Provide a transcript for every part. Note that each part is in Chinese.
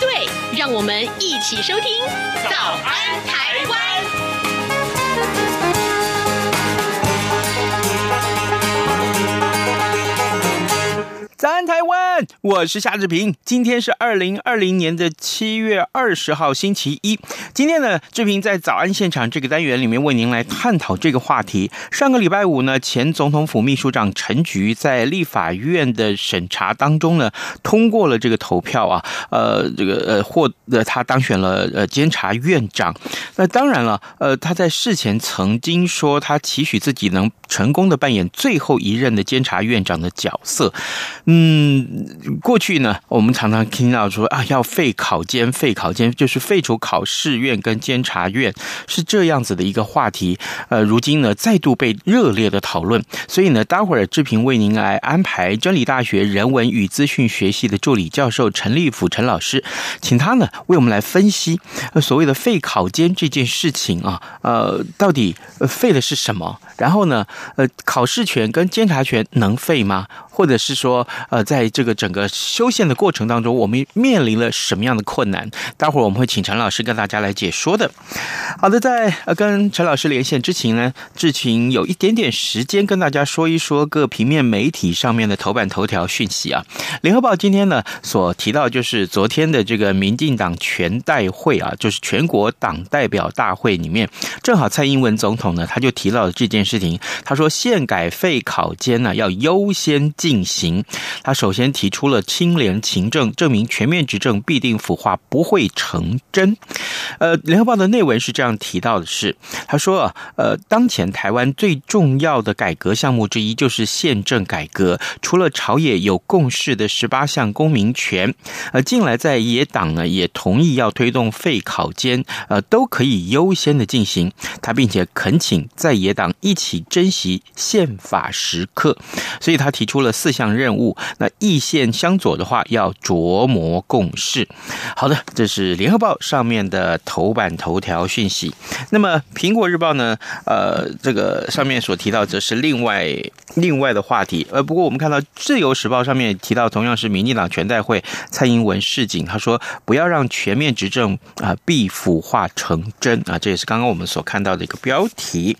对，让我们一起收听《早安台湾》。我是夏志平。今天是二零二零年的七月二十号，星期一。今天呢，志平在早安现场这个单元里面为您来探讨这个话题。上个礼拜五呢，前总统府秘书长陈菊在立法院的审查当中呢，通过了这个投票啊，呃，这个呃获得他当选了呃监察院长。那当然了，呃，他在事前曾经说他期许自己能成功的扮演最后一任的监察院长的角色。嗯，过去呢，我们常常听到说啊，要废考监，废考监就是废除考试院跟监察院，是这样子的一个话题。呃，如今呢，再度被热烈的讨论。所以呢，待会儿志平为您来安排真理大学人文与资讯学系的助理教授陈立甫陈老师，请他呢为我们来分析所谓的废考监这件事情啊，呃，到底废的是什么？然后呢，呃，考试权跟监察权能废吗？或者是说，呃，在这个整个修宪的过程当中，我们面临了什么样的困难？待会儿我们会请陈老师跟大家来解说的。好的，在呃跟陈老师连线之前呢，志平有一点点时间跟大家说一说各平面媒体上面的头版头条讯息啊。联合报今天呢所提到就是昨天的这个民进党全代会啊，就是全国党代表大会里面，正好蔡英文总统呢他就提到了这件事情，他说宪改废考监呢要优先进。进行，他首先提出了清廉勤政，证明全面执政必定腐化不会成真。呃，联合报的内文是这样提到的是，他说，呃，当前台湾最重要的改革项目之一就是宪政改革，除了朝野有共识的十八项公民权，呃，近来在野党呢也同意要推动废考监，呃，都可以优先的进行。他并且恳请在野党一起珍惜宪法时刻，所以他提出了。四项任务，那意见相左的话，要琢磨共事。好的，这是联合报上面的头版头条讯息。那么苹果日报呢？呃，这个上面所提到则是另外另外的话题。呃，不过我们看到自由时报上面提到，同样是民进党全代会蔡英文示警，他说不要让全面执政啊，必腐化成真啊。这也是刚刚我们所看到的一个标题。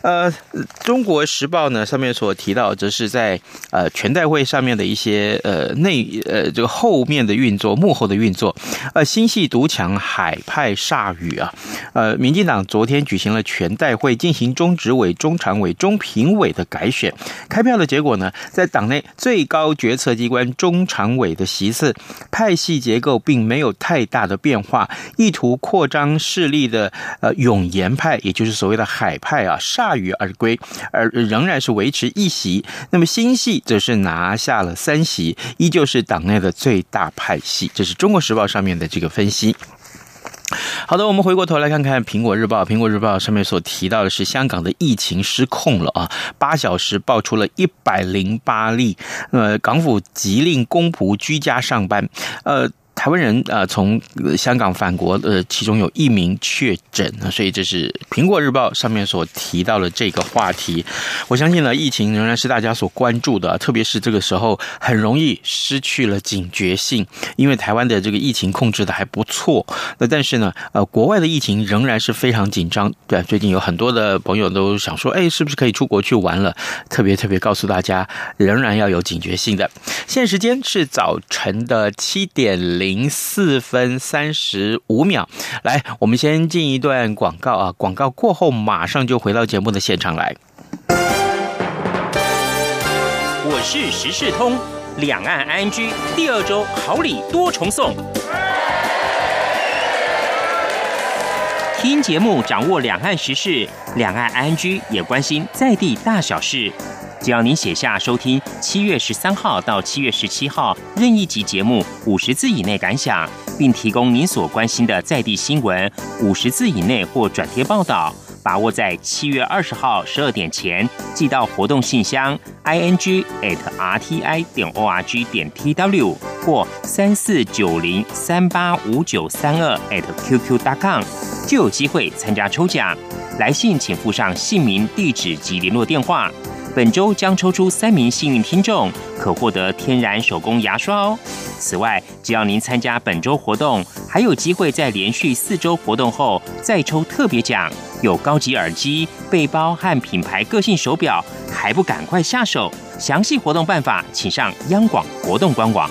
呃，中国时报呢上面所提到，则是在呃全代会上面的一些呃内呃这个后面的运作、幕后的运作。呃，新系独强，海派鎩羽啊。呃，民进党昨天举行了全代会，进行中执委、中常委、中评委的改选。开票的结果呢，在党内最高决策机关中常委的席次，派系结构并没有太大的变化。意图扩张势力的呃永延派，也就是所谓的海派啊，鎩。鎩羽而归，而仍然是维持一席。那么新系则是拿下了三席，依旧是党内的最大派系。这是中国时报上面的这个分析。好的，我们回过头来看看苹果日报。苹果日报上面所提到的是香港的疫情失控了啊，八小时爆出了一百零八例。呃，港府急令公仆居家上班。呃。台湾人啊，从香港返国，呃，其中有一名确诊，所以这是《苹果日报》上面所提到的这个话题。我相信呢，疫情仍然是大家所关注的，特别是这个时候很容易失去了警觉性，因为台湾的这个疫情控制的还不错。那但是呢，呃，国外的疫情仍然是非常紧张。对，最近有很多的朋友都想说，哎，是不是可以出国去玩了？特别特别告诉大家，仍然要有警觉性的。现在时间是早晨的七点零。零四分三十五秒，来，我们先进一段广告啊！广告过后，马上就回到节目的现场来。我是时事通，两岸安居第二周好礼多重送，听节目掌握两岸时事，两岸 ING 也关心在地大小事。只要您写下收听七月十三号到七月十七号任意集节目五十字以内感想，并提供您所关心的在地新闻，五十字以内或转贴报道。把握在七月二十号十二点前寄到活动信箱 i n g at r t i 点 o r g 点 t w 或三四九零三八五九三二 at qq.com 就有机会参加抽奖。来信请附上姓名、地址及联络电话。本周将抽出三名幸运听众，可获得天然手工牙刷哦。此外，只要您参加本周活动，还有机会在连续四周活动后再抽特别奖，有高级耳机、背包和品牌个性手表，还不赶快下手？详细活动办法，请上央广活动官网。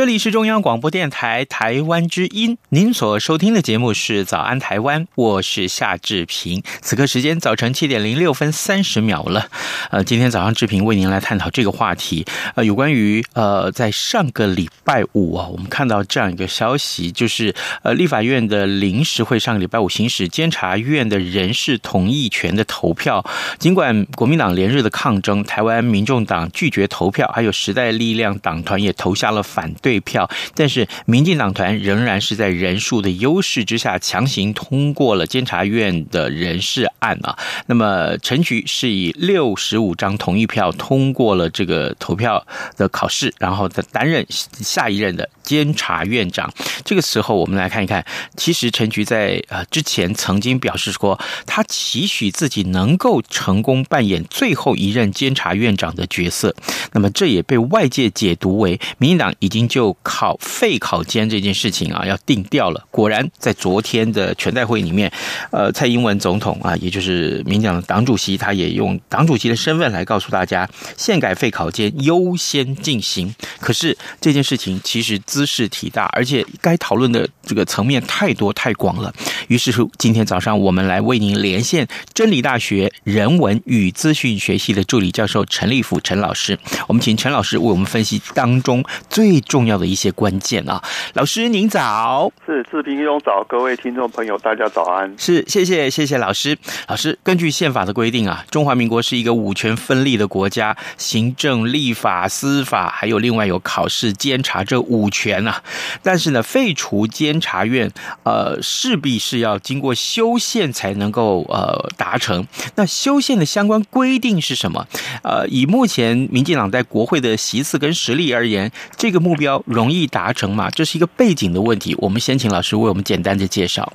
这里是中央广播电台台湾之音，您所收听的节目是《早安台湾》，我是夏志平。此刻时间早晨七点零六分三十秒了。呃，今天早上志平为您来探讨这个话题，呃，有关于呃，在上个礼拜五啊，我们看到这样一个消息，就是呃，立法院的临时会上个礼拜五行使监察院的人事同意权的投票，尽管国民党连日的抗争，台湾民众党拒绝投票，还有时代力量党团也投下了反对票，但是民进党团仍然是在人数的优势之下强行通过了监察院的人事案啊。那么陈菊是以六十五张同意票通过了这个投票的考试，然后再担任下一任的监察院长。这个时候，我们来看一看，其实陈菊在呃之前曾经表示说，他期许自己能够成功扮演最后一任监察院长的角色。那么这也被外界解读为民进党已经就考废考监这件事情啊要定调了。果然，在昨天的全代会里面，呃，蔡英文总统啊，也就是民进党的党主席，他也用党主席的身份来告诉大家，宪改废考监优先进行。可是这件事情其实兹事体大，而且该讨论的这个层面太多太广了。于是乎，今天早上我们来为您连线真理大学人文与资讯学系的助理教授陈立甫陈老师。我们请陈老师为我们分析当中最重要的一些关键啊。老师您早，是志平兄早，各位听众朋友大家早安。是，谢谢谢谢老师。老师，根据宪法的规定啊，中华民国是一个五权分立的国家，行政、立法、司法，还有另外有考试、监察这五权啊。但是呢，废除监察院，呃，势必是要经过修宪才能够呃达成。那修宪的相关规定是什么？呃，以目前民进党在国会的席次跟实力而言，这个目标容易达成嘛？这是一个背景的问题。我们先请老师为我们简单的介绍。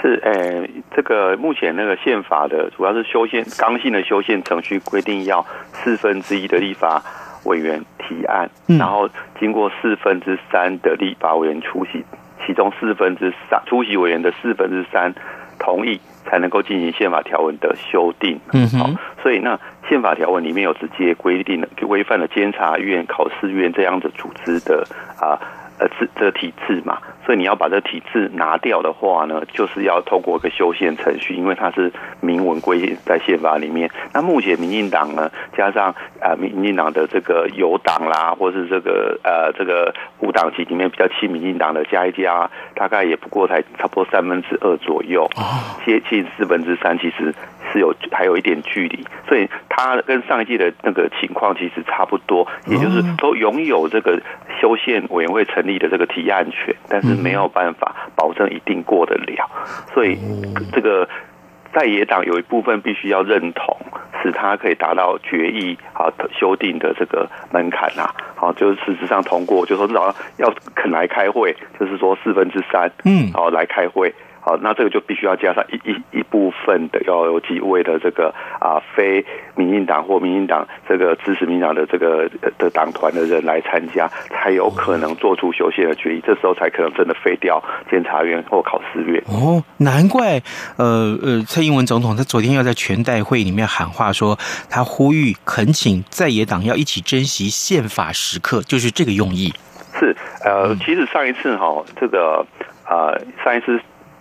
是，呃，这个目前那个宪法的主要是修宪刚性的修宪程序规定，要四分之一的立法委员提案，然后经过四分之三的立法委员出席，其中四分之三出席委员的四分之三同意，才能够进行宪法条文的修订。嗯，好，所以那宪法条文里面有直接规定了，规范了监察院、考试院这样的组织的啊。呃，这这个体制嘛，所以你要把这个体制拿掉的话呢，就是要透过一个修宪程序，因为它是明文规定在宪法里面。那目前民进党呢，加上啊民进党的这个友党啦，或是这个呃这个无党籍里面比较亲民进党的加一加，大概也不过才差不多三分之二左右，接近四分之三，其实是有还有一点距离。所以他跟上一届的那个情况其实差不多，也就是都拥有这个修宪委员会成立的这个提案权，但是没有办法保证一定过得了，所以这个在野党有一部分必须要认同，使他可以达到决议啊修订的这个门槛呐，好，就是事实上通过，就是说至少要肯来开会，就是说四分之三，嗯，好来开会。好，那这个就必须要加上一一一部分的要有几位的这个啊非民进党或民进党这个支持民进党的这个的党团的人来参加，才有可能做出修宪的决议，这时候才可能真的废掉监察院或考试院。哦，难怪呃呃，蔡英文总统他昨天要在全代会里面喊话说，他呼吁恳请在野党要一起珍惜宪法时刻，就是这个用意。是呃，其实上一次哈，这个呃上一次。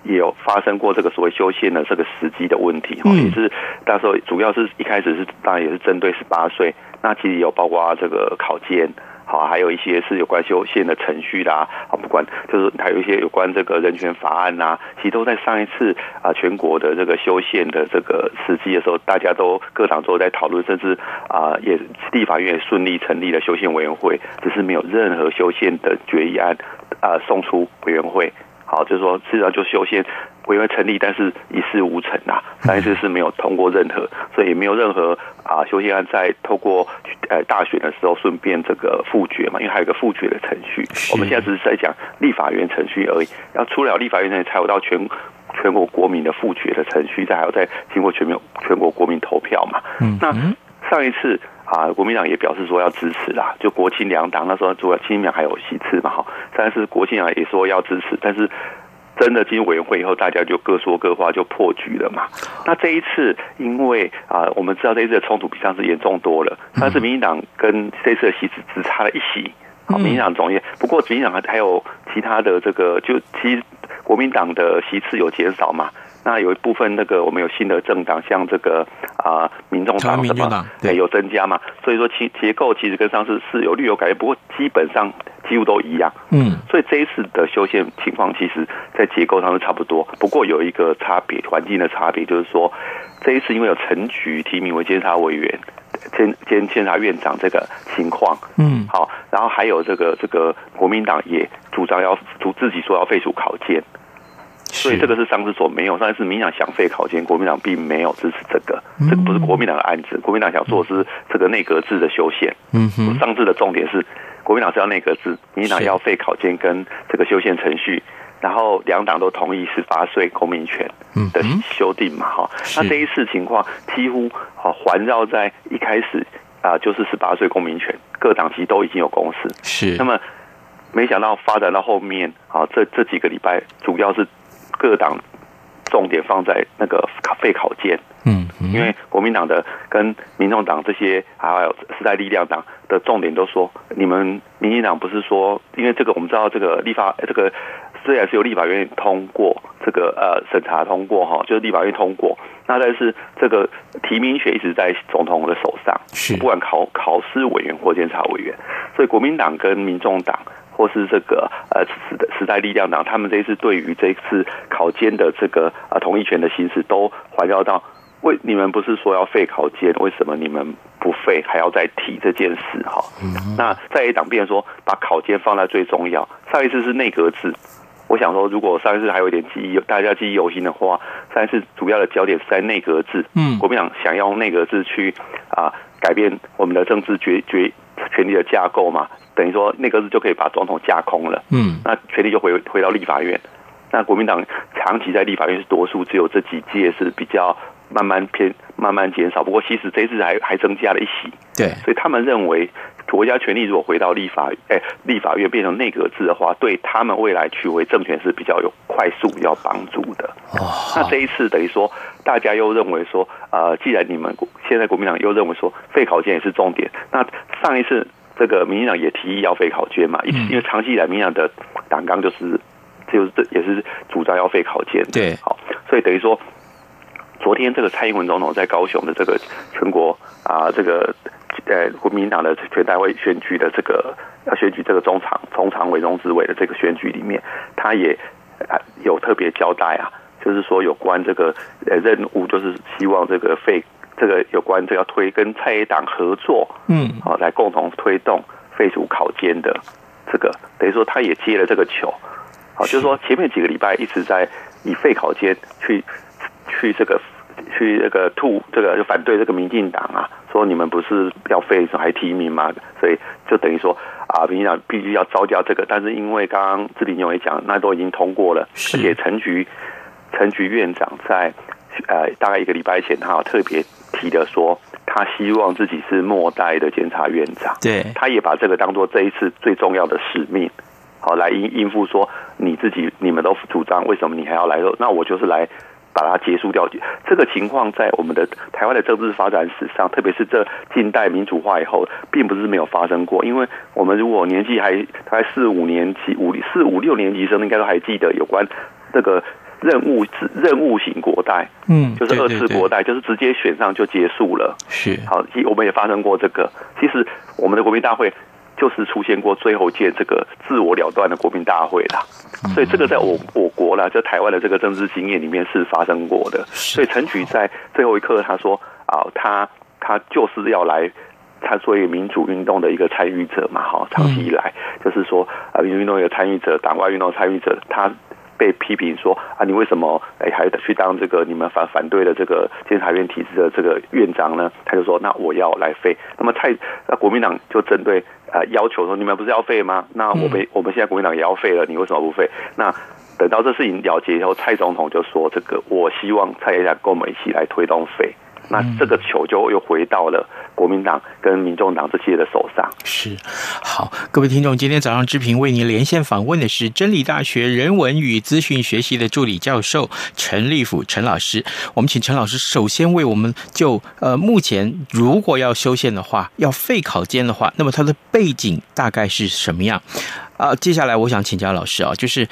也有发生过这个所谓修宪的这个时机的问题，哈，也是那时候主要是一开始是当然也是针对十八岁，那其实有包括这个考监，好，还有一些是有关修宪的程序啦，啊，不管就是还有一些有关这个人权法案呐，其实都在上一次啊全国的这个修宪的这个时机的时候，大家都各党都在讨论，甚至啊也立法院也顺利成立了修宪委员会，只是没有任何修宪的决议案啊送出委员会。好，就是说，事实上就修宪委员会成立，但是一事无成啊。上一次是没有通过任何，所以也没有任何啊修宪案在透过呃大选的时候顺便这个复决嘛，因为还有一个复决的程序。我们现在只是在讲立法院程序而已，要出了立法院程序才有到全全国国民的复决的程序，再还要再经过全民全国国民投票嘛。嗯，那上一次。啊，国民党也表示说要支持啦，就国亲两党那时候主要亲民党还有席次嘛，哈，但是国亲党也说要支持，但是真的进委员会以后，大家就各说各话，就破局了嘛。那这一次，因为啊，我们知道这一次的冲突比上次严重多了，但是民进党跟这次的席次只差了一席，好，民进党总也不过民进党还还有其他的这个，就其实国民党的席次有减少嘛。那有一部分那个我们有新的政党，像这个啊，民众党什么，对，有增加嘛，所以说其结构其实跟上次是有略有改变，不过基本上几乎都一样。嗯，所以这一次的修宪情况，其实在结构上是差不多，不过有一个差别，环境的差别，就是说这一次因为有陈菊提名为监察委员、监监监察院长这个情况，嗯，好，然后还有这个这个国民党也主张要主自己说要废除考监。所以这个是上次所没有，上一次民进党想废考监，国民党并没有支持这个，这个不是国民党的案子。国民党想做的是这个内阁制的修宪。嗯哼，上次的重点是国民党是要内阁制，民进党要废考监跟这个修宪程序，然后两党都同意十八岁公民权的修订嘛，哈。那这一次情况几乎啊环绕在一开始啊就是十八岁公民权，各党其实都已经有共识。是，那么没想到发展到后面啊，这这几个礼拜主要是。各党重点放在那个废考监，嗯，因为国民党的跟民众党这些，还有时代力量党的重点都说，你们民进党不是说，因为这个我们知道这个立法，这个虽然是由立法院通过，这个呃审查通过哈，就是立法院通过，那但是这个提名权一直在总统的手上，是不管考考试委员或监察委员，所以国民党跟民众党。或是这个呃时代时代力量党，他们这一次对于这一次考监的这个呃同意权的行使，都环绕到为你们不是说要废考监，为什么你们不废还要再提这件事哈？那在野党变说把考监放在最重要。上一次是内阁制，我想说如果上一次还有一点记忆，大家记忆犹新的话，上一次主要的焦点是在内阁制。嗯，国民党想要用内阁制去啊改变我们的政治决决权力的架构嘛。等于说，那个是就可以把总统架空了。嗯，那权力就回回到立法院。那国民党长期在立法院是多数，只有这几届是比较慢慢偏慢慢减少。不过，其实这一次还还增加了一席。对，所以他们认为，国家权力如果回到立法哎立法院变成内阁制的话，对他们未来取回政权是比较有快速要帮助的。哦，那这一次等于说，大家又认为说，呃，既然你们现在国民党又认为说废考卷也是重点，那上一次。这个民进党也提议要废考卷嘛，因为长期以来民进党的党纲就是，就是这也是主张要废考卷。对，好，所以等于说，昨天这个蔡英文总统在高雄的这个全国啊，这个呃国民党的全代会选举的这个要选举这个中常中常委、中执委的这个选举里面，他也啊有特别交代啊，就是说有关这个呃任务，就是希望这个废。这个有关这要推跟蔡英党合作，嗯，好，来共同推动废除考监的这个，等于说他也接了这个球，好，就是说前面几个礼拜一直在以废考监去去这个去这个吐这个就反对这个民进党啊，说你们不是要废还提名吗？所以就等于说啊，民进党必须要招架这个，但是因为刚刚志平兄也讲，那都已经通过了，而且陈局陈局院长在呃大概一个礼拜前，他有特别提的说，他希望自己是末代的监察院长，对，他也把这个当做这一次最重要的使命，好来应应付说你自己你们都主张，为什么你还要来？那我就是来。把它结束掉，这个情况在我们的台湾的政治发展史上，特别是这近代民主化以后，并不是没有发生过。因为我们如果年纪还大概四五年级、五四五六年级生，应该都还记得有关这个任务制任务型国代，嗯，就是二次国代，就是直接选上就结束了。是好，我们也发生过这个。其实我们的国民大会。就是出现过最后届这个自我了断的国民大会啦，所以这个在我我国啦，在台湾的这个政治经验里面是发生过的。所以陈菊在最后一刻他说啊，他他就是要来，他作为民主运动的一个参与者嘛，哈，长期以来就是说啊，民主运动的一个参与者，党外运动参与者，他。被批评说啊，你为什么哎还去当这个你们反反对的这个监察院体制的这个院长呢？他就说，那我要来废。那么蔡那国民党就针对啊要求说，你们不是要废吗？那我们我们现在国民党也要废了，你为什么不废？那等到这事情了结以后，蔡总统就说，这个我希望蔡院长跟我们一起来推动废。那这个球就又回到了国民党跟民众党这些的手上。是，好，各位听众，今天早上志平为您连线访问的是真理大学人文与资讯学系的助理教授陈立甫陈老师。我们请陈老师首先为我们就呃，目前如果要修宪的话，要废考监的话，那么它的背景大概是什么样？啊，接下来我想请教老师啊，就是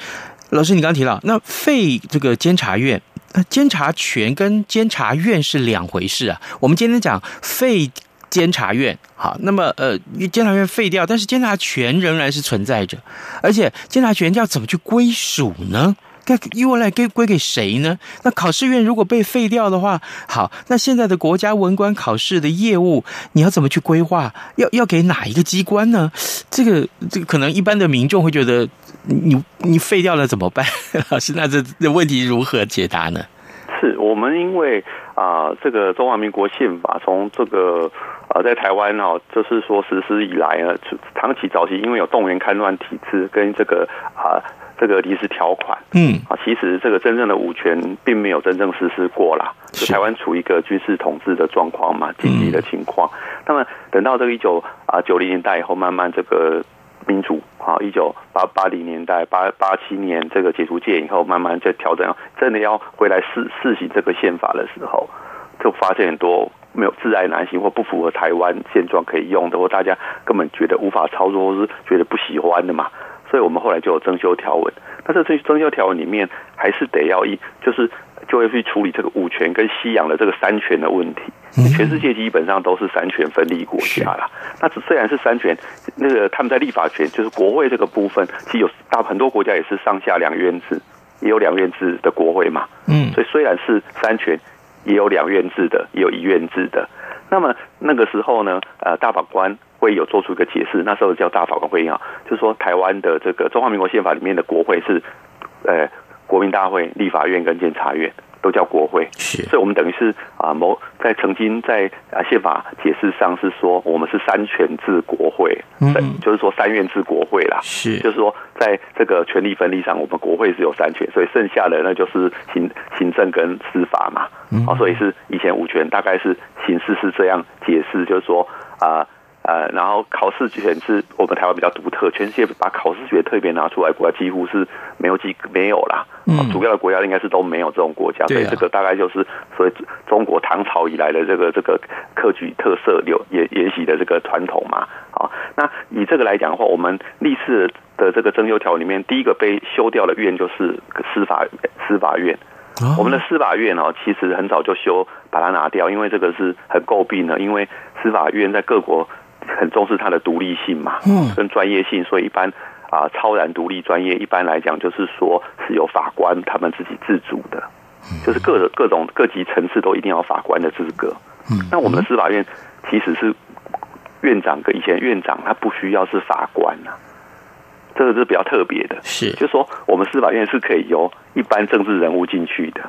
老师你刚刚提到那废这个监察院。监察权跟监察院是两回事啊。我们今天讲废监察院，好，那么呃，监察院废掉，但是监察权仍然是存在着，而且监察权要怎么去归属呢？该由来归归给谁呢？那考试院如果被废掉的话，好，那现在的国家文官考试的业务，你要怎么去规划？要要给哪一个机关呢？这个这个可能一般的民众会觉得。你你废掉了怎么办？老师，那这这问题如何解答呢？是我们因为啊、呃，这个中华民国宪法从这个啊，在台湾哦，就是说实施以来呢，长期早期因为有动员戡乱体制跟这个啊、呃、这个临时条款，嗯。啊，其实这个真正的五权并没有真正实施过啦，就台湾处于一个军事统治的状况嘛，紧急的情况。那么等到这个一九啊九零年代以后，慢慢这个。民主啊，一九八八零年代八八七年这个解除戒严以后，慢慢在调整，真的要回来试试行这个宪法的时候，就发现很多没有自爱难行或不符合台湾现状可以用的，或大家根本觉得无法操作，或是觉得不喜欢的嘛，所以我们后来就有增修条文。但是这增修条文里面还是得要一就是。就会去处理这个五权跟西洋的这个三权的问题。全世界基本上都是三权分立国家啦。那虽然是三权，那个他们在立法权，就是国会这个部分，其实有大很多国家也是上下两院制，也有两院制的国会嘛。嗯，所以虽然是三权，也有两院制的，也有一院制的。那么那个时候呢，呃，大法官会有做出一个解释，那时候叫大法官会议啊，就是说台湾的这个中华民国宪法里面的国会是，呃。国民大会、立法院跟监察院都叫国会，是，所以我们等于是啊，某在曾经在啊宪法解释上是说，我们是三权制国会，嗯，就是说三院制国会啦，是，就是说在这个权力分立上，我们国会是有三权，所以剩下的那就是行行政跟司法嘛，啊，所以是以前五权大概是形式是这样解释，就是说啊。呃，然后考试权是我们台湾比较独特，全世界把考试权特别拿出来，国家几乎是没有几没有啦。嗯，主要的国家应该是都没有这种国家，所以这个大概就是所谓中国唐朝以来的这个这个科举特色有沿沿袭的这个传统嘛。好，那以这个来讲的话，我们历次的这个征修条文里面，第一个被修掉的院就是司法司法院。我们的司法院哦，其实很早就修把它拿掉，因为这个是很诟病的，因为司法院在各国。很重视它的独立性嘛，嗯，跟专业性，所以一般啊，超然独立专业，一般来讲就是说是由法官他们自己自主的，就是各各种各级层次都一定要法官的资格。嗯，那我们的司法院其实是院长跟以前院长他不需要是法官呐，这个是比较特别的，是，就是说我们司法院是可以由一般政治人物进去的，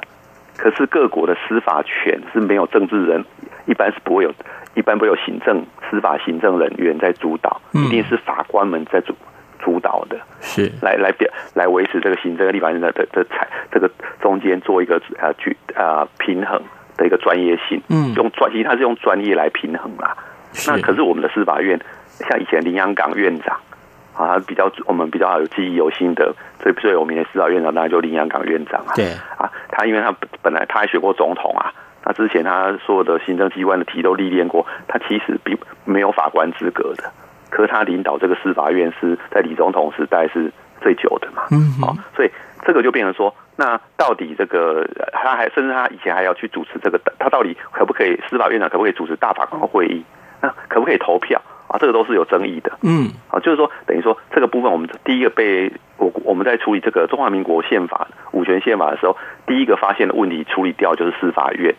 可是各国的司法权是没有政治人，一般是不会有。一般不有行政、司法行政人员在主导，一定是法官们在主主导的，是。来来表来维持这个行政立法院的的的财这个中间做一个呃去呃平衡的一个专业性，嗯，用专其实他是用专业来平衡啦。那可是我们的司法院，像以前林洋港院长啊，比较我们比较有记忆犹新的最最有名的司法院长，当然就林洋港院长啊。对。啊，他因为他本来他还选过总统啊，那之前他所有的行政机关的题都历练过，他其实比没有法官资格的。可是他领导这个司法院是在李总统时代是最久的嘛？嗯，好，所以这个就变成说，那到底这个他还甚至他以前还要去主持这个，他到底可不可以司法院长可不可以主持大法官会议？那可不可以投票啊？这个都是有争议的。嗯，啊，就是说等于说这个部分，我们第一个被我我们在处理这个中华民国宪法五权宪法的时候，第一个发现的问题处理掉就是司法院，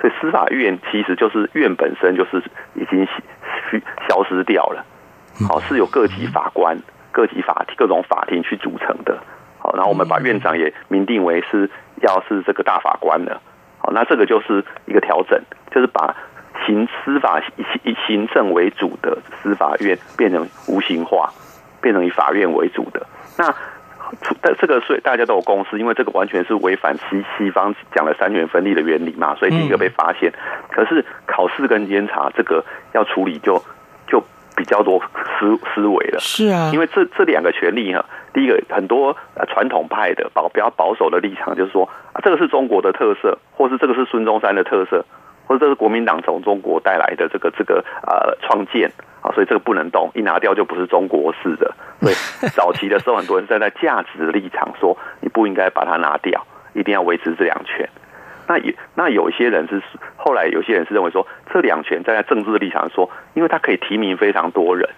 所以司法院其实就是院本身就是已经消失掉了。好，是由各级法官、各级法庭、各种法庭去组成的。好，然后我们把院长也明定为是要是这个大法官了。好，那这个就是一个调整，就是把行司法以行政为主的司法院变成无形化，变成以法院为主的。那 但这个所以大家都有共识，因为这个完全是违反西西方讲的三权分立的原理嘛，所以第一个被发现。可是考试跟监察这个要处理就就。比较多思思维了，是啊，因为这这两个权利哈，第一个很多呃传统派的保比较保守的立场就是说啊，这个是中国的特色，或是这个是孙中山的特色，或者这是国民党从中国带来的这个这个呃创建啊，所以这个不能动，一拿掉就不是中国式的。所以 早期的时候，很多人站在价值的立场说，你不应该把它拿掉，一定要维持这两权。那有那有一些人是后来有些人是认为说，这两权站在政治的立场说，因为他可以提名非常多人，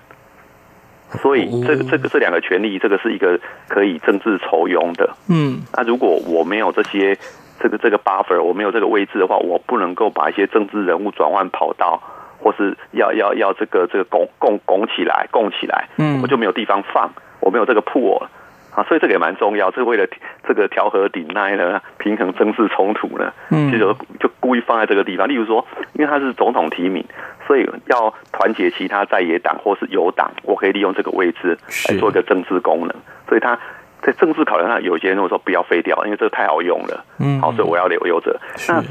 所以这个这个这两个权利，这个是一个可以政治酬庸的。嗯，那如果我没有这些这个这个 buffer，我没有这个位置的话，我不能够把一些政治人物转换跑道，或是要要要这个这个拱拱拱起来拱起来，嗯，我就没有地方放，我没有这个 pool。啊，所以这个也蛮重要，是为了这个调和顶耐呢，平衡政治冲突呢，嗯，就就故意放在这个地方。例如说，因为他是总统提名，所以要团结其他在野党或是友党，我可以利用这个位置来做一个政治功能。所以他在政治考量上，有些人会说不要废掉，因为这个太好用了。嗯，好，所以我要留留着。那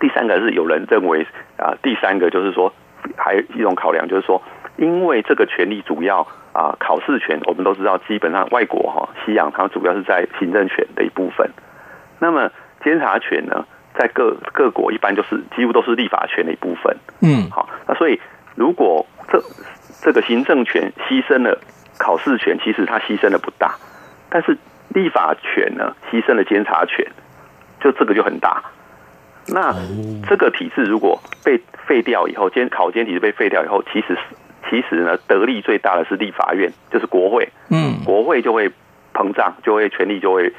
第三个是有人认为啊，第三个就是说，还有一种考量就是说，因为这个权利主要。啊，考试权我们都知道，基本上外国哈西洋，它主要是在行政权的一部分。那么监察权呢，在各各国一般就是几乎都是立法权的一部分。嗯，好，那所以如果这这个行政权牺牲了考试权，其实它牺牲的不大，但是立法权呢牺牲了监察权，就这个就很大。那这个体制如果被废掉以后，监考监体制被废掉以后，其实是。其实呢，得利最大的是立法院，就是国会。嗯，国会就会膨胀，就会权力就会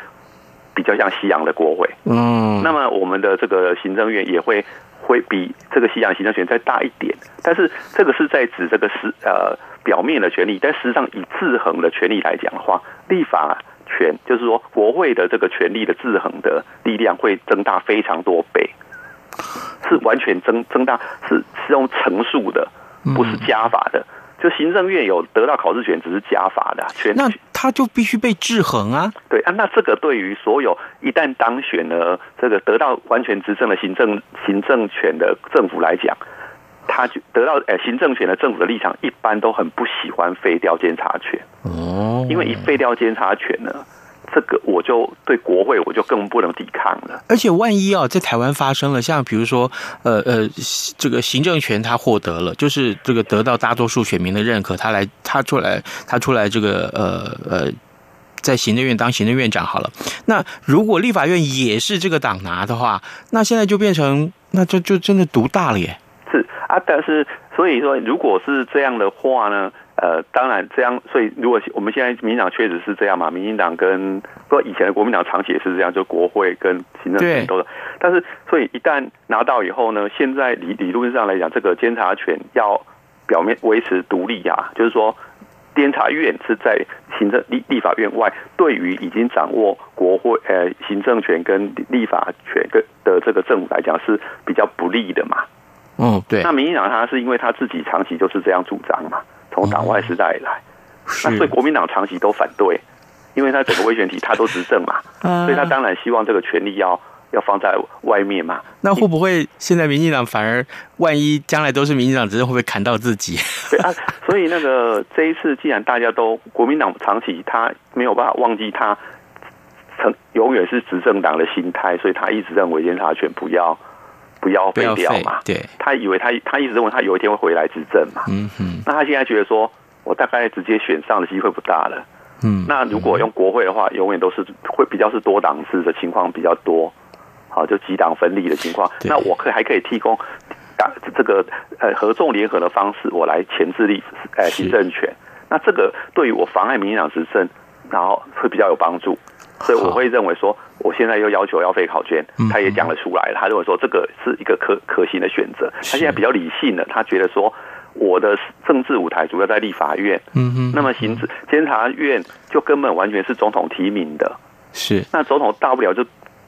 比较像西洋的国会。嗯，那么我们的这个行政院也会会比这个西洋行政权再大一点，但是这个是在指这个是呃表面的权利，但实际上以制衡的权利来讲的话，立法权就是说国会的这个权力的制衡的力量会增大非常多倍，是完全增增大，是是用乘数的。不是加法的，就行政院有得到考试权，只是加法的权，那他就必须被制衡啊。对啊，那这个对于所有一旦当选了这个得到完全执政的行政行政权的政府来讲，他就得到呃行政权的政府的立场，一般都很不喜欢废掉监察权哦，因为一废掉监察权呢。这个我就对国会我就更不能抵抗了。而且万一啊，在台湾发生了，像比如说，呃呃，这个行政权他获得了，就是这个得到大多数选民的认可，他来他出来他出来这个呃呃，在行政院当行政院长好了。那如果立法院也是这个党拿的话，那现在就变成那就就真的独大了耶。是啊，但是所以说，如果是这样的话呢？呃，当然这样，所以如果我们现在民进党确实是这样嘛，民进党跟说以前的国民党长期也是这样，就国会跟行政权都是。但是，所以一旦拿到以后呢，现在理理论上来讲，这个监察权要表面维持独立啊，就是说，监察院是在行政立立法院外，对于已经掌握国会呃行政权跟立法权跟的这个政府来讲是比较不利的嘛。嗯，对。那民进党他是因为他自己长期就是这样主张嘛。从党外时代以来，那所以国民党长期都反对，因为他整个威权体他都执政嘛，所以他当然希望这个权力要要放在外面嘛。那会不会现在民进党反而万一将来都是民进党执政，会不会砍到自己？对啊，所以那个这一次既然大家都国民党长期他没有办法忘记他曾永远是执政党的心态，所以他一直认为监察权不要。不要废掉嘛？对，他以为他他一直认为他有一天会回来执政嘛。嗯哼。那他现在觉得说，我大概直接选上的机会不大了。嗯。那如果用国会的话，永远都是会比较是多党制的情况比较多。好，就几党分立的情况。那我可以还可以提供党这个呃合纵联合的方式，我来钳制立呃行政权。那这个对于我妨碍民进党执政，然后会比较有帮助。所以我会认为说，我现在又要求要废考卷，他也讲了出来了。他认为说这个是一个可可行的选择。他现在比较理性了，他觉得说我的政治舞台主要在立法院，嗯哼，那么行政监察院就根本完全是总统提名的，是那总统大不了就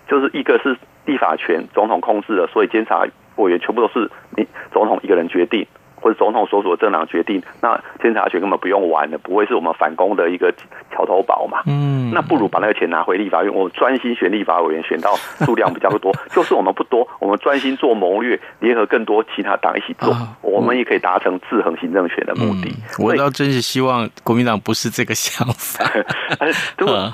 就是一个是立法权总统控制的，所以监察委员全部都是你总统一个人决定。或者总统所属的政党决定，那监察权根本不用玩了，不会是我们反攻的一个桥头堡嘛？嗯，那不如把那个钱拿回立法院，我专心选立法委员，选到数量比较多，就是我们不多，我们专心做谋略，联合更多其他党一起做，啊、我们也可以达成制衡行政权的目的。嗯、我倒真是希望国民党不是这个想法。这个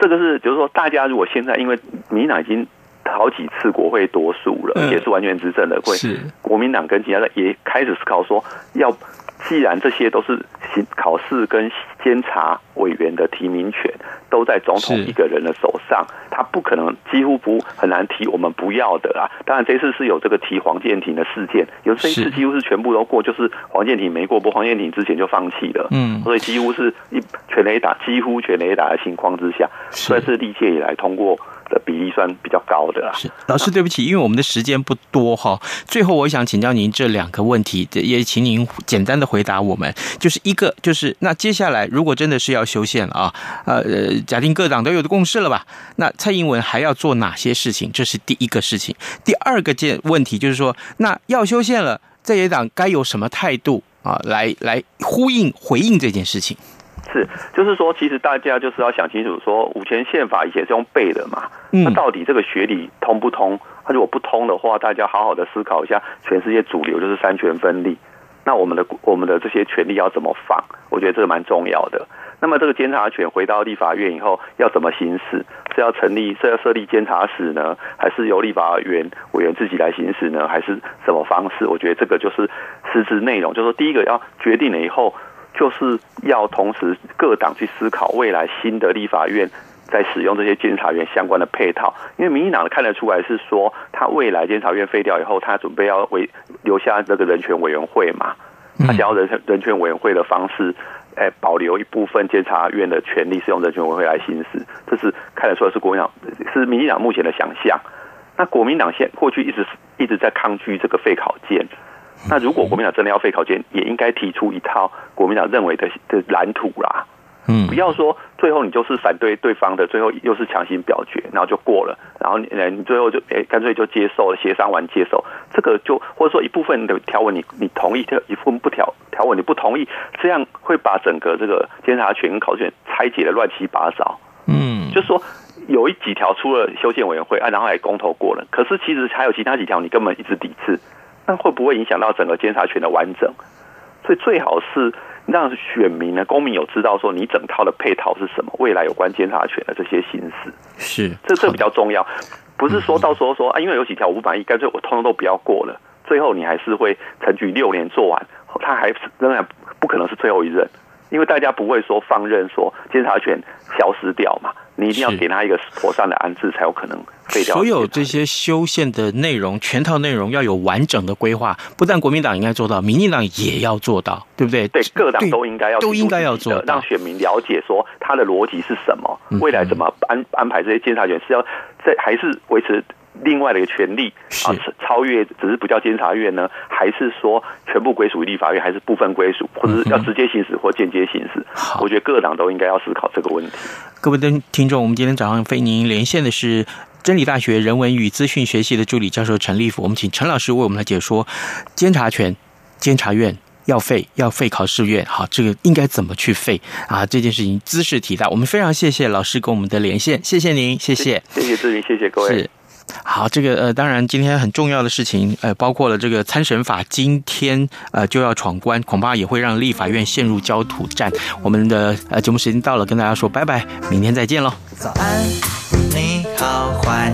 这个是，就是说，大家如果现在因为民进党已经。好几次国会多数了，而且是完全执政的会，是国民党跟其他的也开始思考说，要既然这些都是考试跟监察委员的提名权都在总统一个人的手上，他不可能几乎不很难提我们不要的啦。当然这次是有这个提黄建庭的事件，有这一次几乎是全部都过，就是黄建庭没过，不过黄建庭之前就放弃了，嗯，所以几乎是一全雷打，几乎全雷打的情况之下，算是历届以来通过。的比例算比较高的啊。是老师，对不起，因为我们的时间不多哈。最后，我想请教您这两个问题，也请您简单的回答我们。就是一个，就是那接下来如果真的是要修宪了啊，呃，假定各党都有的共识了吧？那蔡英文还要做哪些事情？这是第一个事情。第二个件问题就是说，那要修宪了，在野党该有什么态度啊？来来呼应回应这件事情。是，就是说，其实大家就是要想清楚，说五权宪法以前是用背的嘛，那到底这个学理通不通？它如果不通的话，大家好好的思考一下，全世界主流就是三权分立，那我们的我们的这些权利要怎么放？我觉得这个蛮重要的。那么这个监察权回到立法院以后要怎么行使？是要成立是要设立监察室呢，还是由立法院委员自己来行使呢？还是什么方式？我觉得这个就是实质内容，就是说第一个要决定了以后。就是要同时各党去思考未来新的立法院在使用这些监察院相关的配套，因为民进党看得出来是说，他未来监察院废掉以后，他准备要为留下这个人权委员会嘛，他想要人人权委员会的方式，哎，保留一部分监察院的权利是用人权委员会来行使，这是看得出来是国民党是民进党目前的想象。那国民党现过去一直一直在抗拒这个废考监。那如果国民党真的要废考监，也应该提出一套国民党认为的的蓝图啦。嗯，不要说最后你就是反对对方的，最后又是强行表决，然后就过了，然后你你最后就诶干脆就接受了，协商完接受，这个就或者说一部分的条文你你同意，一部分不条条文你不同意，这样会把整个这个监察权跟考卷拆解的乱七八糟。嗯，就是说有一几条出了修宪委员会啊，然后还公投过了，可是其实还有其他几条你根本一直抵制。那会不会影响到整个监察权的完整？所以最好是让选民呢、公民有知道说你整套的配套是什么，未来有关监察权的这些形式是这这比较重要。不是说到时候说啊，因为有几条我不满意，干脆我通通都不要过了。最后你还是会陈局六年做完，他还是仍然不可能是最后一任，因为大家不会说放任说监察权消失掉嘛。你一定要给他一个妥善的安置，才有可能废掉。所有这些修宪的内容，全套内容要有完整的规划，不但国民党应该做到，民进党也要做到，对不对？对，各党都应该要都应该要做到，让选民了解说他的逻辑是什么，未来怎么安安排这些监察权是要在还是维持。另外的一个权利啊，超越只是不叫监察院呢，还是说全部归属于立法院，还是部分归属，或者是要直接行使或间接行使？我觉得各党都应该要思考这个问题。各位的听众，我们今天早上为您连线的是真理大学人文与资讯学系的助理教授陈立甫，我们请陈老师为我们来解说监察权、监察院要废要废考试院，好，这个应该怎么去废啊？这件事情姿势体大，我们非常谢谢老师跟我们的连线，谢谢您，谢谢，谢谢志玲，谢谢各位。是，好，这个呃，当然今天很重要的事情，呃，包括了这个参审法今天呃就要闯关，恐怕也会让立法院陷入焦土战。我们的呃节目时间到了，跟大家说拜拜，明天再见喽。早安，你好，坏。